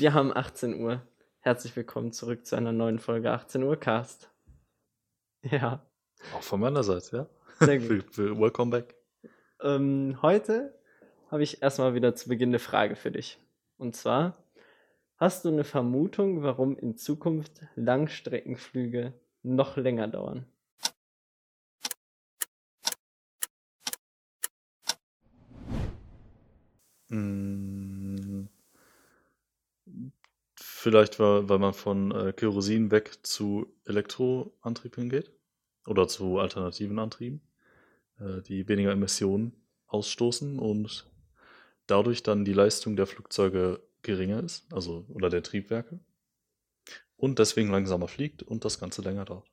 Wir haben 18 Uhr. Herzlich willkommen zurück zu einer neuen Folge 18 Uhr Cast. Ja. Auch von meiner Seite, ja. Sehr gut. Welcome back. Ähm, heute habe ich erstmal wieder zu Beginn eine Frage für dich. Und zwar, hast du eine Vermutung, warum in Zukunft Langstreckenflüge noch länger dauern? Mm, Vielleicht, weil, weil man von äh, Kerosin weg zu Elektroantrieb hingeht oder zu alternativen Antrieben, äh, die weniger Emissionen ausstoßen und dadurch dann die Leistung der Flugzeuge geringer ist, also oder der Triebwerke und deswegen langsamer fliegt und das Ganze länger dauert.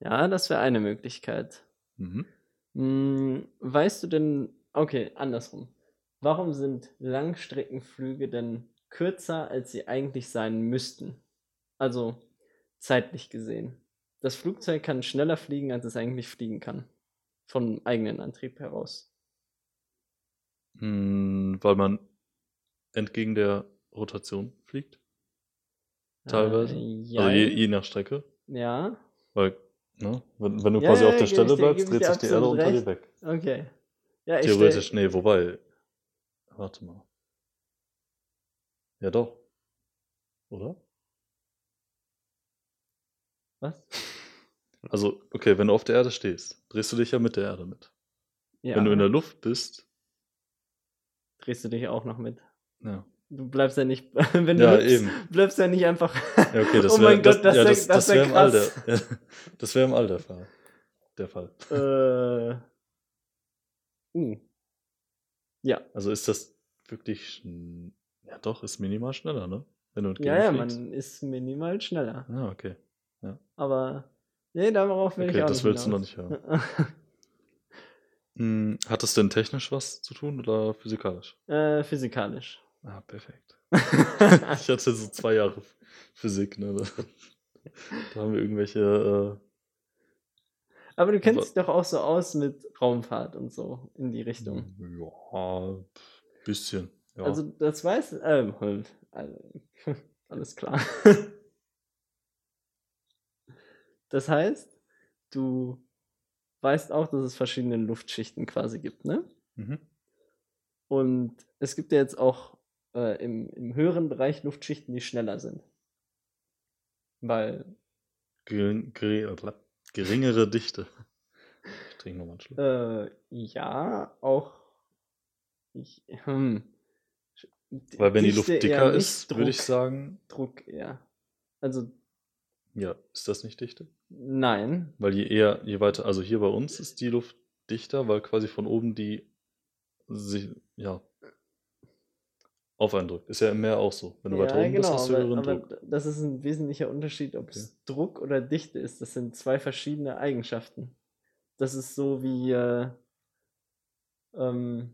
Ja, das wäre eine Möglichkeit. Mhm. Hm, weißt du denn, okay, andersrum. Warum sind Langstreckenflüge denn kürzer, als sie eigentlich sein müssten? Also zeitlich gesehen. Das Flugzeug kann schneller fliegen, als es eigentlich fliegen kann. Von eigenen Antrieb heraus. Mm, Weil man entgegen der Rotation fliegt, teilweise. Äh, Also je, je nach Strecke. Ja, Weil, ne, wenn, wenn du Ja, quasi ja, auf der Stelle dir- bleibst, dreht sich die Erde unter dir weg. okay. Ja, Theoretisch, nee, wobei. Warte mal. Ja, doch. Oder? was? Also, okay, wenn du auf der Erde stehst, drehst du dich ja mit der Erde mit. Ja, Wenn du in der Luft bist, drehst du dich auch noch mit. ja. Du bleibst ja nicht, wenn du Ja, hüpfst, eben. bleibst ja nicht einfach. Ja, okay, das oh wäre mein Gott, das, ja, wär, das, das, das wär wär im All der, krass. ja, das wäre im All der Fall. Der Fall. Äh, uh. Ja, Also ist das wirklich, ja doch, ist minimal schneller, ne? Wenn du ja, ja, entgegenfliegst. man ist minimal schneller. Ah, okay. Aber, nee, darauf will Okay, ich auch das nicht willst du noch nicht hinaus. hören. Hm, Hat das denn technisch was zu tun oder physikalisch? äh, physikalisch. Ah, perfekt. Ich hatte so zwei Jahre Physik, ne? Da, haben wir irgendwelche, Aber du kennst dich doch auch so aus mit Raumfahrt und so in die äh, Richtung. ja, pf, bisschen. Ja. Also, das weiß, ähm, hm, also, alles klar. Das heißt, du weißt auch, dass es verschiedene Luftschichten quasi gibt, ne? mhm. Und es gibt ja jetzt auch äh, im, im höheren Bereich Luftschichten, die schneller sind. Weil, Gering, gering, geringere Dichte. Ich trinke nochmal einen Schluck. äh, ja, auch. Ich, hm, Weil wenn die Luft dicker ist, würde ich Druck- sagen, Druck eher. Also, ja, ist das nicht dichte? nein. Weil je eher, je weiter, also hier bei uns ist die Luft dichter, weil quasi von oben die sich, ja, auf einen drückt. Ist ja im Meer auch so. Wenn du weiter oben bist, hast du höheren aber Druck. das ist ein wesentlicher Unterschied, ob es Druck oder Dichte ist. Das sind zwei verschiedene Eigenschaften. Das ist so wie äh, ähm,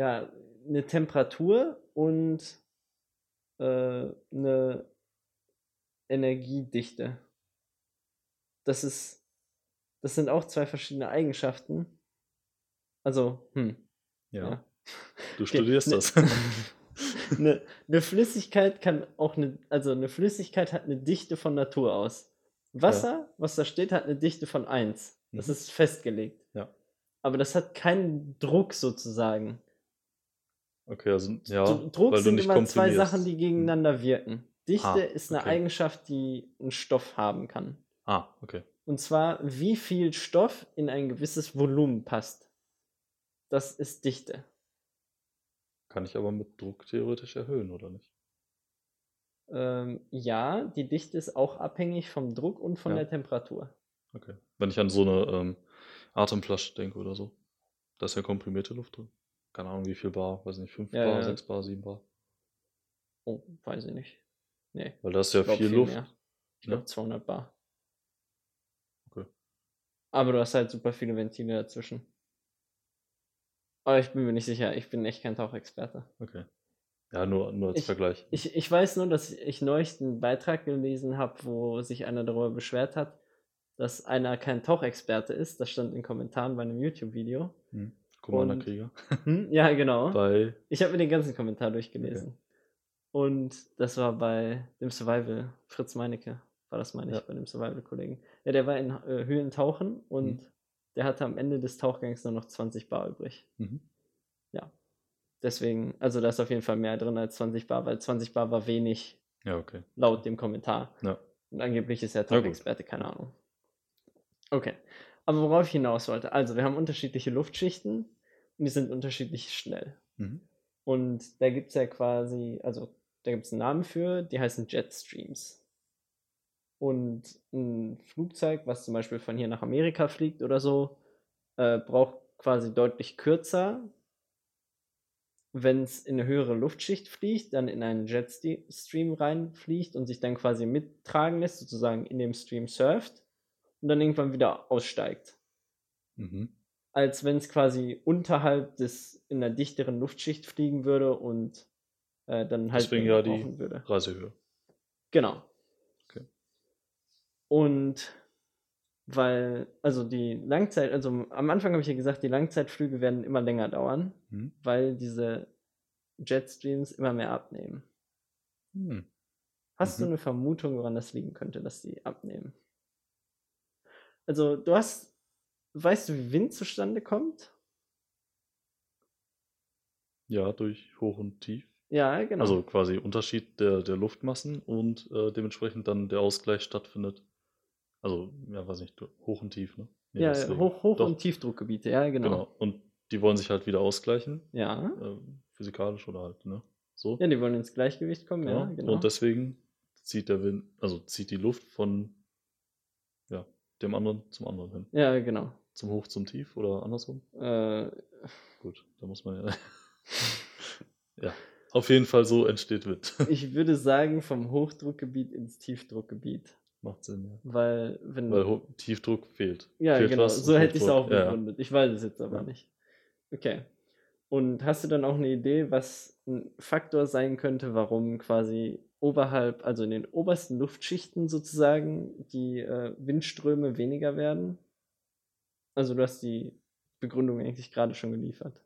ja, eine Temperatur und äh, eine Energiedichte. Das ist, das sind auch zwei verschiedene Eigenschaften. Also, hm, Ja, ja. du Okay, studierst ne- das. Eine, eine Flüssigkeit kann auch eine, also eine Flüssigkeit hat eine Dichte von Natur aus. Wasser, was da steht, hat eine Dichte von 1. Das Mhm. ist festgelegt. Ja. Aber das hat keinen Druck sozusagen. Okay, also, ja, Dr- Druck weil du sind nicht immer zwei. Sachen, die gegeneinander wirken. Dichte Ah, ist eine okay. Eigenschaft, die ein Stoff haben kann. Ah, okay. Und zwar, wie viel Stoff in ein gewisses Volumen passt. Das ist Dichte. Kann ich aber mit Druck theoretisch erhöhen, oder nicht? Ähm, ja, die Dichte ist auch abhängig vom Druck und von Ja. der Temperatur. Okay. Wenn ich an so eine ähm, Atemflasche denke oder so. Da ist ja komprimierte Luft drin. Keine Ahnung, wie viel Bar, weiß nicht, 5 Ja, Bar, ja. 6 Bar, 7 Bar. Oh, weiß ich nicht. Nee, Weil da ist ja glaub viel viel Luft. mehr. ich ne? glaube 200 Bar. Okay. Aber du hast halt super viele Ventile dazwischen. Aber ich bin mir nicht sicher, ich bin echt kein Tauchexperte. Okay. Ja, nur, nur als Ich- Vergleich. Ich, ich weiß nur, dass ich neulich einen Beitrag gelesen habe, wo sich einer darüber beschwert hat, dass einer kein Tauchexperte ist. Das stand in Kommentaren bei einem YouTube-Video. Hm. Commander-Krieger. Hm, ja, genau. Bei, Ich habe mir den ganzen Kommentar durchgelesen. Und das war bei dem Survival, Fritz Meinecke, war das, meine ich, Ja. bei dem Survival-Kollegen. Ja, der war in äh, Höhlen tauchen und Mhm. der hatte am Ende des Tauchgangs nur noch 20 Bar übrig. mhm. Deswegen, also da ist auf jeden Fall mehr drin als 20 Bar, weil 20 Bar war wenig ja, okay. laut dem Kommentar. Ja. Und angeblich ist er. Top-Experte, keine Ahnung. Okay. Aber worauf ich hinaus wollte, also wir haben unterschiedliche Luftschichten und die sind unterschiedlich schnell. Mhm. Und da gibt es ja quasi, also da gibt es einen Namen für, die heißen Jetstreams. Und ein Flugzeug, was zum Beispiel von hier nach Amerika fliegt oder so, äh, braucht quasi deutlich kürzer, wenn es in eine höhere Luftschicht fliegt, dann in einen Jetstream reinfliegt und sich dann quasi mittragen lässt, sozusagen in dem Stream surft und dann irgendwann wieder aussteigt Mhm. als wenn es quasi unterhalb des in einer dichteren Luftschicht fliegen würde und äh, dann halt Deswegen ja die würde. Reisehöhe. Genau. Okay. Und weil, also die Langzeit, also am Anfang habe ich ja gesagt, die Langzeitflüge werden immer länger dauern, Mhm. weil diese Jetstreams immer mehr abnehmen. Hm. Hast du Mhm. eine Vermutung, woran das liegen könnte, dass die abnehmen? Also, du hast, weißt du, wie Wind zustande kommt? Ja, durch Hoch und Tief. Ja, genau. Also quasi Unterschied der, der Luftmassen und äh, dementsprechend dann der Ausgleich stattfindet. Also, ja, weiß nicht, Hoch und Tief, ne? Nee, ja, deswegen. Hoch-, Hoch Doch, und Tiefdruckgebiete, ja, genau. Genau. Und die wollen sich halt wieder ausgleichen, Ja. äh, physikalisch oder halt, ne? So. Ja, die wollen ins Gleichgewicht kommen, ja, Ja, genau. Und deswegen zieht der Wind, also zieht die Luft von dem anderen zum anderen hin. Ja, genau. Zum Hoch zum Tief oder andersrum? Äh, Gut, da muss man ja. ja, auf jeden Fall so entsteht Wind. ich würde sagen, vom Hochdruckgebiet ins Tiefdruckgebiet. Macht Sinn, ja. Weil, wenn. Weil Ho Tiefdruck fehlt. ja, fehlt genau. So hätte ich es auch Hochdruck- ja, begründet. Ich weiß es jetzt aber Ja. nicht. Okay. Und hast du dann auch eine Idee, was ein Faktor sein könnte, warum quasi oberhalb, also in den obersten Luftschichten sozusagen, die äh, Windströme weniger werden? Also, du hast die Begründung eigentlich gerade schon geliefert.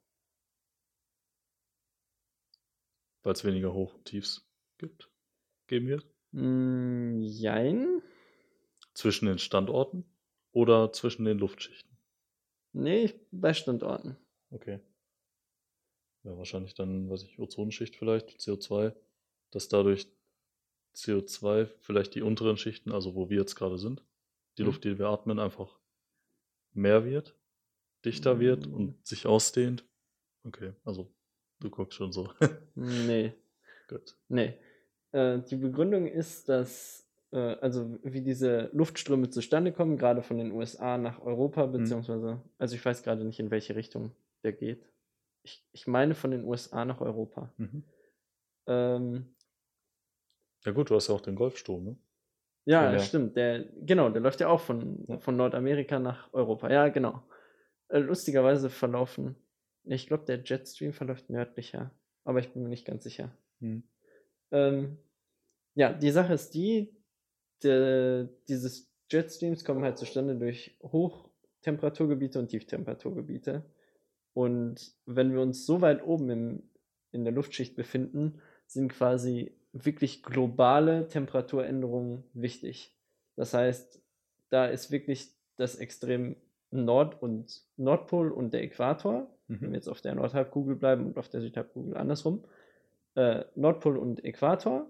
Weil es weniger Hoch und Tiefs gibt, geben wird. Mm, jein. Zwischen den Standorten oder zwischen den Luftschichten. Nee, bei Standorten. Okay. Ja, wahrscheinlich dann, weiß ich, Ozonschicht vielleicht, CO2, dass dadurch CO2 vielleicht die unteren Schichten, also wo wir jetzt gerade sind, die Mhm. Luft, die wir atmen, einfach mehr wird, dichter wird Mhm. und sich ausdehnt. Okay, also du guckst schon so. Nee, Gut. nee. Äh, die Begründung ist, dass, äh, also wie diese Luftströme zustande kommen, gerade von den USA nach Europa, beziehungsweise, also ich weiß gerade nicht, in welche Richtung der geht. Ich, ich meine von den USA nach Europa. Mhm. Ähm, Ja gut, du hast ja auch den Golfstrom, ne? ja, Ja. stimmt. Der, genau, der läuft ja auch von, Ja. von Nordamerika nach Europa. Ja, genau. Äh, lustigerweise verlaufen, ich glaube, der Jetstream verläuft nördlicher, aber ich bin mir nicht ganz sicher. Mhm. Ähm, ja, die Sache ist die, der, dieses Jetstreams kommen halt zustande durch Hochtemperaturgebiete und Tieftemperaturgebiete. Und wenn wir uns so weit oben im, in der Luftschicht befinden, sind quasi wirklich globale Temperaturänderungen wichtig. Das heißt, da ist wirklich das Extrem Nord- und Nordpol und der Äquator, wenn wir Mhm. jetzt auf der Nordhalbkugel bleiben und auf der Südhalbkugel andersrum, äh, Nordpol und Äquator.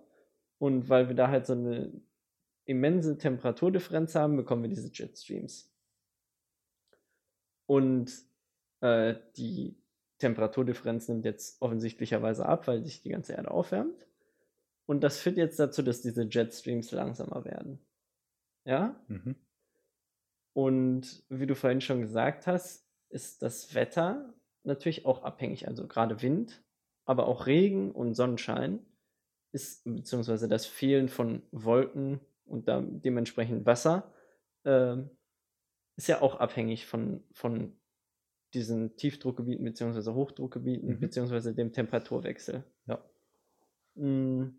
Und weil wir da halt so eine immense Temperaturdifferenz haben, bekommen wir diese Jetstreams. Und äh, die Temperaturdifferenz nimmt jetzt offensichtlicherweise ab, weil sich die ganze Erde aufwärmt. Und das führt jetzt dazu, dass diese Jetstreams langsamer werden. Ja? Mhm. Und wie du vorhin schon gesagt hast, ist das Wetter natürlich auch abhängig. Also gerade Wind, aber auch Regen und Sonnenschein ist, beziehungsweise das Fehlen von Wolken und dementsprechend Wasser, ähm, ist ja auch abhängig von, von diesen Tiefdruckgebieten beziehungsweise Hochdruckgebieten Mhm. beziehungsweise dem Temperaturwechsel. Ja. Mm,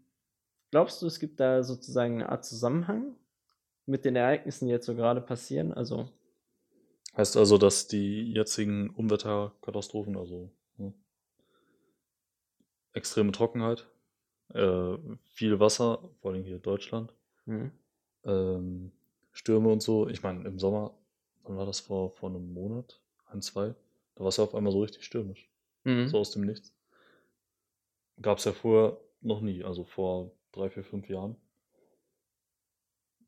Glaubst du, es gibt da sozusagen eine Art Zusammenhang mit den Ereignissen, die jetzt so gerade passieren? Also, Heißt also, dass die jetzigen Unwetterkatastrophen, also ne, extreme Trockenheit, äh, viel Wasser, vor allem hier in Deutschland, Mhm. ähm, Stürme und so. Ich meine, im Sommer, wann war das vor, vor einem Monat? Ein, zwei? Da war es ja auf einmal so richtig stürmisch. Mhm. So aus dem Nichts. Gab es ja vorher noch nie, also vor drei, vier, fünf Jahren.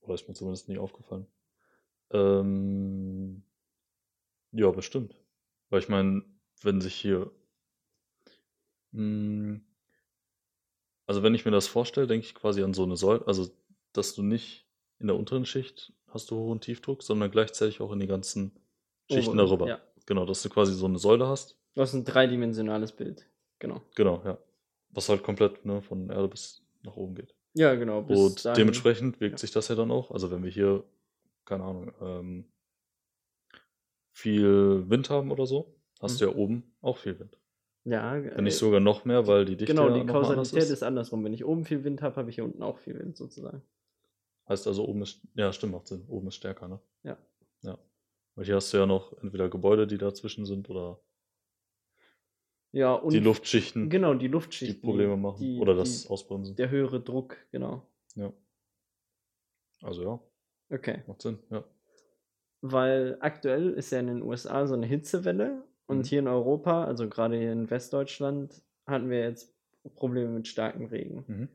Oder ist mir zumindest nie aufgefallen. Ähm, ja, bestimmt. Weil ich meine, wenn sich hier. Mh, also, wenn ich mir das vorstelle, denke ich quasi an so eine Säule. Also, dass du nicht in der unteren Schicht hast du hohen Tiefdruck, sondern gleichzeitig auch in den ganzen Schichten Oberen, darüber. ja. Genau, dass du quasi so eine Säule hast. Du hast ein dreidimensionales Bild. Genau. Genau, ja. Was halt komplett ne, von Erde bis nach oben geht. Ja, genau. Und dementsprechend wirkt ja. sich das ja dann auch. Also wenn wir hier, keine Ahnung, ähm, viel Wind haben oder so, hast Mhm. du ja oben auch viel Wind. Ja, Wenn nicht äh, sogar noch mehr, weil die Dichte genau, die Kausalität ist. ist andersrum. Wenn ich oben viel Wind habe, habe ich hier unten auch viel Wind sozusagen. Heißt also, oben ist, ja, stimmt, macht Sinn. Oben ist stärker, ne? Ja. Ja. Weil hier hast du ja noch entweder Gebäude, die dazwischen sind oder Ja, und die Luftschichten, genau, die die Luftschichten. Probleme machen die- oder das die, Ausbremsen. Der höhere Druck, genau. Ja. Also ja, Okay. macht Sinn, ja. Weil aktuell ist ja in den USA so eine Hitzewelle und Mhm. hier in Europa, also gerade hier in Westdeutschland, hatten wir jetzt Probleme mit starkem Regen. Mhm.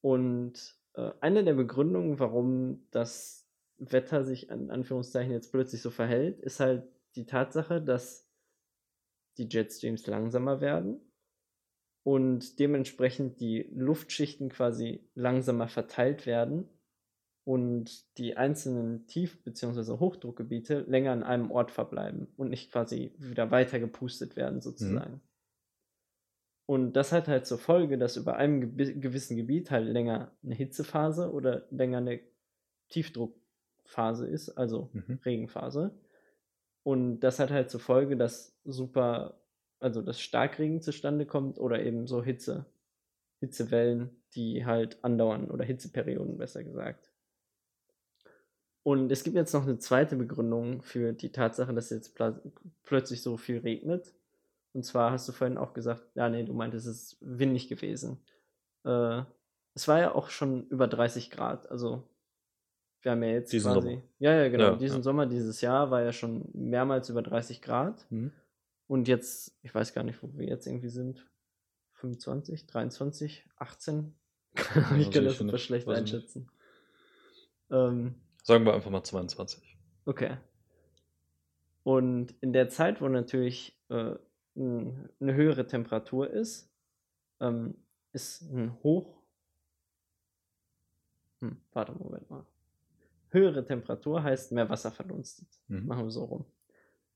Und äh, eine der Begründungen, warum das Wetter sich in Anführungszeichen jetzt plötzlich so verhält, ist halt die Tatsache, dass die Jetstreams langsamer werden und dementsprechend die Luftschichten quasi langsamer verteilt werden und die einzelnen Tief- bzw. Hochdruckgebiete länger an einem Ort verbleiben und nicht quasi wieder weiter gepustet werden sozusagen. Und das hat halt zur Folge, dass über einem gewissen Gebiet halt länger eine Hitzephase oder länger eine Tiefdruckphase ist, also Mhm. Regenphase. Und das hat halt zur Folge, dass super, also dass Starkregen zustande kommt oder eben so Hitze, Hitzewellen, die halt andauern oder Hitzeperioden besser gesagt. Und es gibt jetzt noch eine zweite Begründung für die Tatsache, dass jetzt pla- plötzlich so viel regnet. Und zwar hast du vorhin auch gesagt, ja, nee, du meintest, es ist windig gewesen. Äh, es war ja auch schon über 30 Grad. Also, wir haben ja jetzt Diesen quasi. Sommer. Ja, ja, genau. Ja, diesen ja. Sommer, dieses Jahr war ja schon mehrmals über 30 Grad. Mhm. Und jetzt, ich weiß gar nicht, wo wir jetzt irgendwie sind. 25, 23, 18? ich Also kann ich das super schlecht einschätzen. Ähm, Sagen wir einfach mal 22. Okay. Und in der Zeit, wo natürlich äh, eine höhere Temperatur ist, ähm, ist ein Hoch. Hm, warte, Moment mal. Höhere Temperatur heißt mehr Wasser verdunstet. Mhm. Machen wir so rum.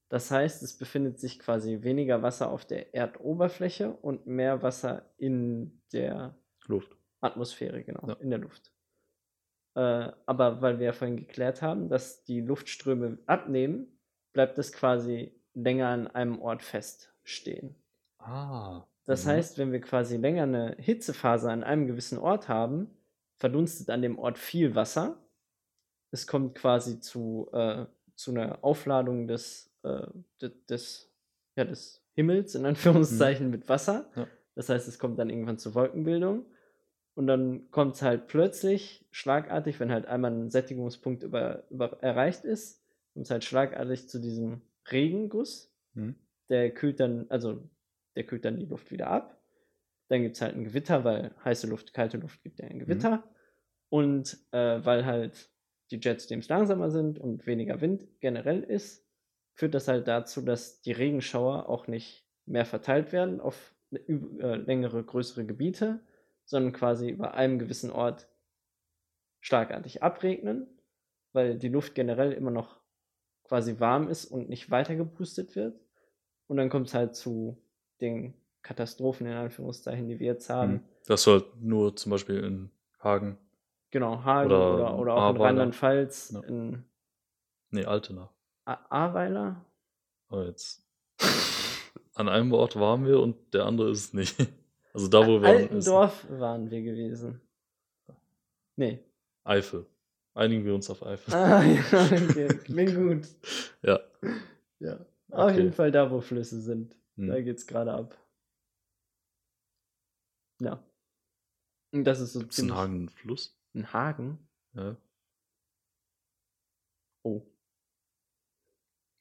Das heißt, es befindet sich quasi weniger Wasser auf der Erdoberfläche und mehr Wasser in der Luft. Atmosphäre, genau, Ja. in der Luft. Äh, aber weil wir ja vorhin geklärt haben, dass die Luftströme abnehmen, bleibt es quasi länger an einem Ort feststehen. Ah. Das mhm. heißt, wenn wir quasi länger eine Hitzephase an einem gewissen Ort haben, verdunstet an dem Ort viel Wasser. Es kommt quasi zu, äh, zu einer Aufladung des, äh, de- des, ja, des Himmels, in Anführungszeichen, mit Wasser. Ja. Das heißt, es kommt dann irgendwann zur Wolkenbildung. Und dann kommt es halt plötzlich, schlagartig, wenn halt einmal ein Sättigungspunkt über, über erreicht ist, kommt es halt schlagartig zu diesem Regenguss Mhm. der kühlt dann, also der kühlt dann die Luft wieder ab. Dann gibt es halt ein Gewitter, weil heiße Luft, kalte Luft gibt ja ein Gewitter. Und äh, weil halt die Jetstreams langsamer sind und weniger Wind generell ist, führt das halt dazu, dass die Regenschauer auch nicht mehr verteilt werden auf äh, längere, größere Gebiete, sondern quasi über einem gewissen Ort schlagartig abregnen, weil die Luft generell immer noch quasi warm ist und nicht weiter gepustet wird. Und dann kommt es halt zu den Katastrophen, in Anführungszeichen, die wir jetzt haben. Mhm. Das halt nur zum Beispiel in Hagen, Genau, Hagen Oder oder, oder, auch in Ahrweiler. Rheinland-Pfalz, Ja. in nee, Altena. Ahrweiler. Aber jetzt. An einem Ort waren wir und der andere ist es nicht. Also da, wo wir waren, Altendorf waren wir gewesen. Nee. Eifel. Einigen wir uns auf Eifel. Ah, ja, okay. Klingt gut. Ja. Ja. Auf Okay. jeden Fall da, wo Flüsse sind. Hm. Da geht's gerade ab. Ja. Und das ist so Gibt's in ziemlich. Hagen einen Fluss? Ein Hagen? Ja. Oh.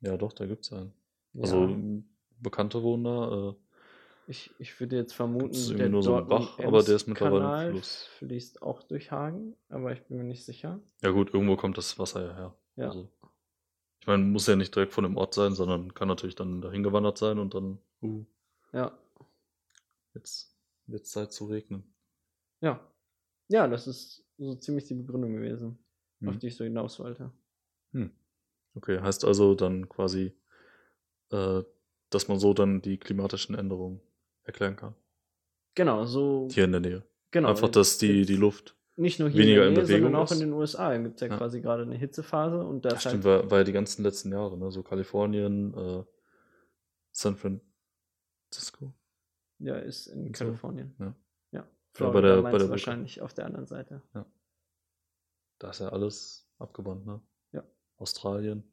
Ja, doch, da gibt's einen. Ja. Also m, Bekannte wohnen da. Äh, ich, ich würde jetzt vermuten, gibt's der nur so einen Bach, aber der ist mittlerweile Dortmund-Ems-Kanal Fluss. fließt auch durch Hagen, aber ich bin mir nicht sicher. Ja gut, irgendwo kommt das Wasser ja her. Ja. Also, ich meine, muss ja nicht direkt von dem Ort sein, sondern kann natürlich dann dahin gewandert sein und dann, uh, Ja. jetzt wird's Zeit zu regnen. Ja. Ja, das ist so ziemlich die Begründung gewesen, auf Hm. die ich so hinaus wollte. Hm. Okay, heißt also dann quasi, äh, dass man so dann die klimatischen Änderungen erklären kann. Genau, so. Hier in der Nähe. Genau. Einfach, dass die, die Luft. Nicht nur hier weniger in in der Nähe, sondern Bewegung auch in den USA gibt es ja, Ja. quasi gerade eine Hitzephase und da Ja, ist stimmt, halt, war, war ja die ganzen letzten Jahre, ne? So Kalifornien, äh, San Francisco. ja, ist in und so. Kalifornien. Ja. Ja. bei Florida der- bei der Brücke. wahrscheinlich auf der anderen Seite. Da ist ja alles abgebrannt, ne? Ja. Australien.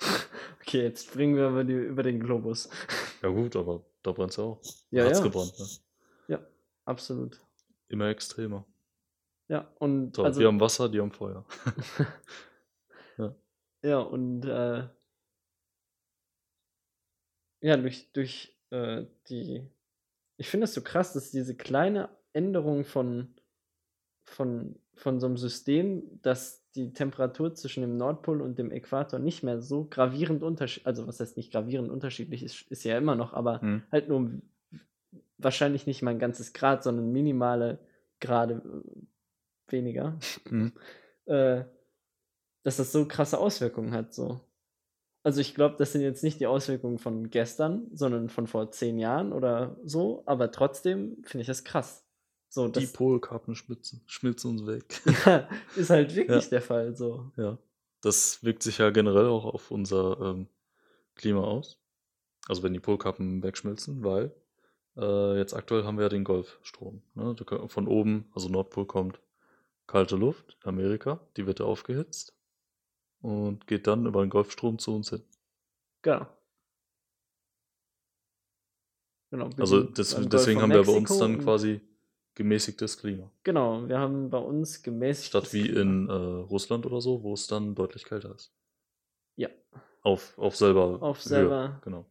Okay, jetzt springen wir über, die, über den Globus. Ja gut, aber da brennt's ja auch. Ja, Hat's ja. gebrannt, ne? Absolut. Immer extremer. Ja, und So, also, wir haben Wasser, die haben Feuer. ja, und äh, ja, durch, durch äh, die, ich finde es so krass, dass diese kleine Änderung von, von, von so einem System, dass die Temperatur zwischen dem Nordpol und dem Äquator nicht mehr so gravierend unterschiedlich, also was heißt nicht gravierend unterschiedlich, ist, ist ja immer noch, aber Hm. halt nur wahrscheinlich nicht mal ein ganzes Grad, sondern minimale Grade äh, weniger, Hm. äh, dass das so krasse Auswirkungen hat. So. Also ich glaube, das sind jetzt nicht die Auswirkungen von gestern, sondern von vor zehn Jahren oder so, aber trotzdem finde ich das krass. So, Die Polkappen schmitzen, schmilzen uns weg. ja, ist halt wirklich Ja. der Fall. So. Ja, das wirkt sich ja generell auch auf unser ähm, Klima aus. Also wenn die Polkappen wegschmilzen, weil äh, jetzt aktuell haben wir ja den Golfstrom. Ne? Von oben, also Nordpol kommt kalte Luft, Amerika, die wird ja aufgehitzt und geht dann über den Golfstrom zu uns hin. Genau. Genau. Also das, deswegen haben wir bei uns dann quasi gemäßigtes Klima. Genau, wir haben bei uns gemäßigt. Statt wie in äh, Russland oder so, wo es dann deutlich kälter ist. Ja. Auf, auf selber Auf Höhe, selber- Genau.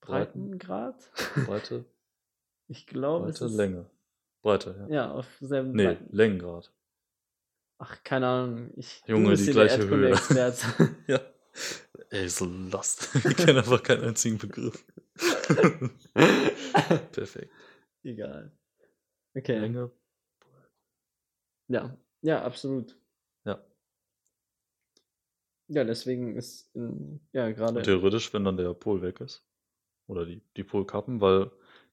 Breitengrad? Breite, Ich glaube, es Breite, ist. Länge. Breite, ja. Ja, auf selben Nee, Breiten- Längengrad. Ach, keine Ahnung. Ich, Junge, die gleiche Höhe. Ja. Ey, so last. Wir kennen einfach keinen einzigen Begriff. Perfekt. Egal. Okay. Länge. Ja, ja, absolut. Ja. Ja, deswegen ist in, ja gerade. Theoretisch, wenn dann der Pol weg ist, oder die, die Polkappen, weil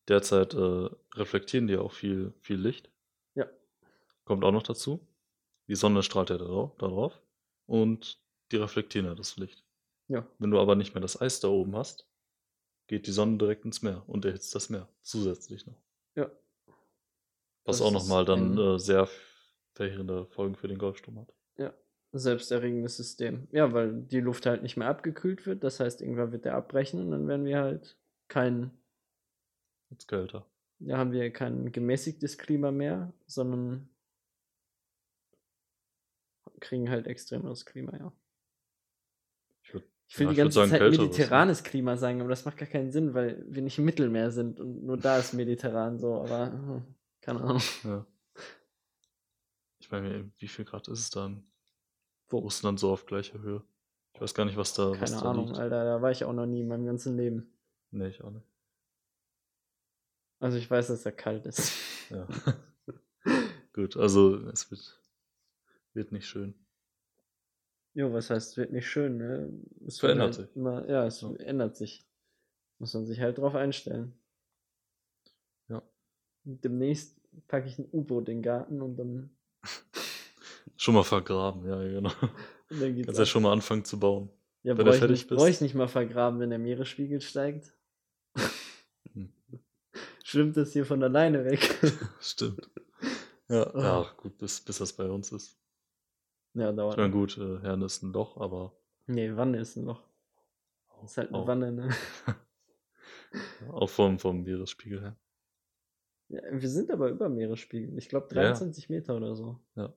derzeit äh, reflektieren die auch viel, viel Licht. Ja. Kommt auch noch dazu. Die Sonne strahlt ja da drauf, da drauf und die reflektieren ja das Licht. Ja. Wenn du aber nicht mehr das Eis da oben hast, geht die Sonne direkt ins Meer und erhitzt das Meer zusätzlich noch. Ja. Was Das auch nochmal dann äh, sehr verheerende Folgen für den Golfstrom hat. selbsterregendes System. Ja, weil die Luft halt nicht mehr abgekühlt wird. Das heißt, irgendwann wird der abbrechen und dann werden wir halt kein, Jetzt kälter. ja, haben wir kein gemäßigtes Klima mehr, sondern kriegen halt extremeres Klima, ja. Ich würd, Ich will Ja, die ich ganze sagen Zeit kälteres, ne? mediterranes Klima sagen, aber das macht gar keinen Sinn, weil wir nicht im Mittelmeer sind und nur da ist mediterran so, aber hm, keine Ahnung. ja. Ich meine, wie viel Grad ist es dann? Wo? Russland so auf gleicher Höhe. Ich weiß gar nicht, was da, was Keine da Ahnung, liegt. Alter, da war ich auch noch nie in meinem ganzen Leben. Nee, ich auch nicht. Also ich weiß, dass er kalt ist. Ja. Gut, also es wird, wird nicht schön. Jo, was heißt, wird nicht schön, ne? Es Verändert wird sich. Immer, ja, es Ja. ändert sich. Muss man sich halt drauf einstellen. Demnächst packe ich ein U-Boot in den Garten und dann, Schon mal vergraben, ja, genau. und dann Kannst ja schon mal anfangen zu bauen. Ja, wenn du brauche ich, fertig nicht- bist. brauch ich nicht mal vergraben, wenn der Meeresspiegel steigt. Schwimmt das hier von alleine weg. Stimmt. Ja, Oh. ja gut, bis, bis das bei uns ist. ja, Ich dauert. meine, noch. gut, äh, Herne ist ein Loch, aber Nee, wann ist ein Loch? Ist halt eine Auch, Wanne, ne? auch vom, vom Meeresspiegel her. Ja, wir sind aber über Meeresspiegel. Ich glaube Ja, ja. 23 Meter oder so. ja.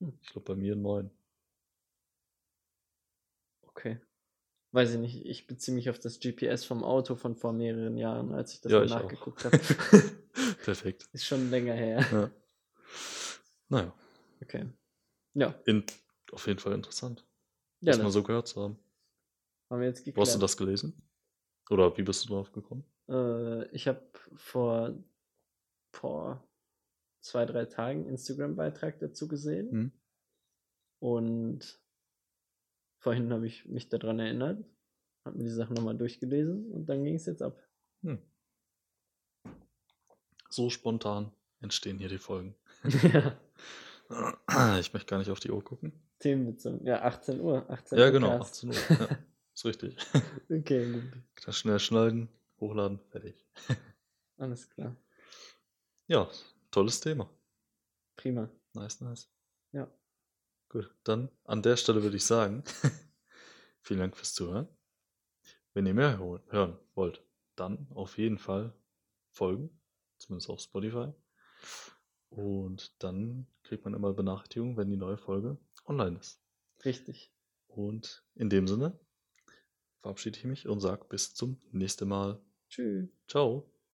Hm. Ich glaube bei mir neun. Okay. Weiß ich nicht. Ich beziehe mich auf das GPS vom Auto von vor mehreren Jahren, als ich das Ja, mal ich nachgeguckt habe. Perfekt. Ist schon länger her. Ja. Naja, Okay. Ja. in, auf jeden Fall interessant, Ja, das mal so gehört zu haben. haben wir jetzt Wo hast du geklärt. das gelesen? Oder wie bist du drauf gekommen? Äh, ich habe vor, vor zwei, drei Tagen Instagram-Beitrag dazu gesehen. Hm? Und vorhin habe ich mich daran erinnert, habe mir die Sachen nochmal durchgelesen und dann ging es jetzt ab. Hm. So spontan entstehen hier die Folgen. ja, Ich möchte gar nicht auf die Uhr gucken. Themenbezogen. Ja, 18 Uhr. 18 Ja, genau, Cast. 18 Uhr. Ja, ist richtig. Okay, gut. Dann schnell schneiden, hochladen, fertig. Alles klar. Ja, tolles Thema. Prima. Nice, nice. Ja. Gut, dann an der Stelle würde ich sagen, vielen Dank fürs Zuhören. Wenn ihr mehr hören wollt, dann auf jeden Fall folgen, zumindest auf Spotify. Und dann kriegt man immer Benachrichtigungen, wenn die neue Folge online ist. Richtig. Und in dem Sinne verabschiede ich mich und sage bis zum nächsten Mal. Tschüss. Ciao.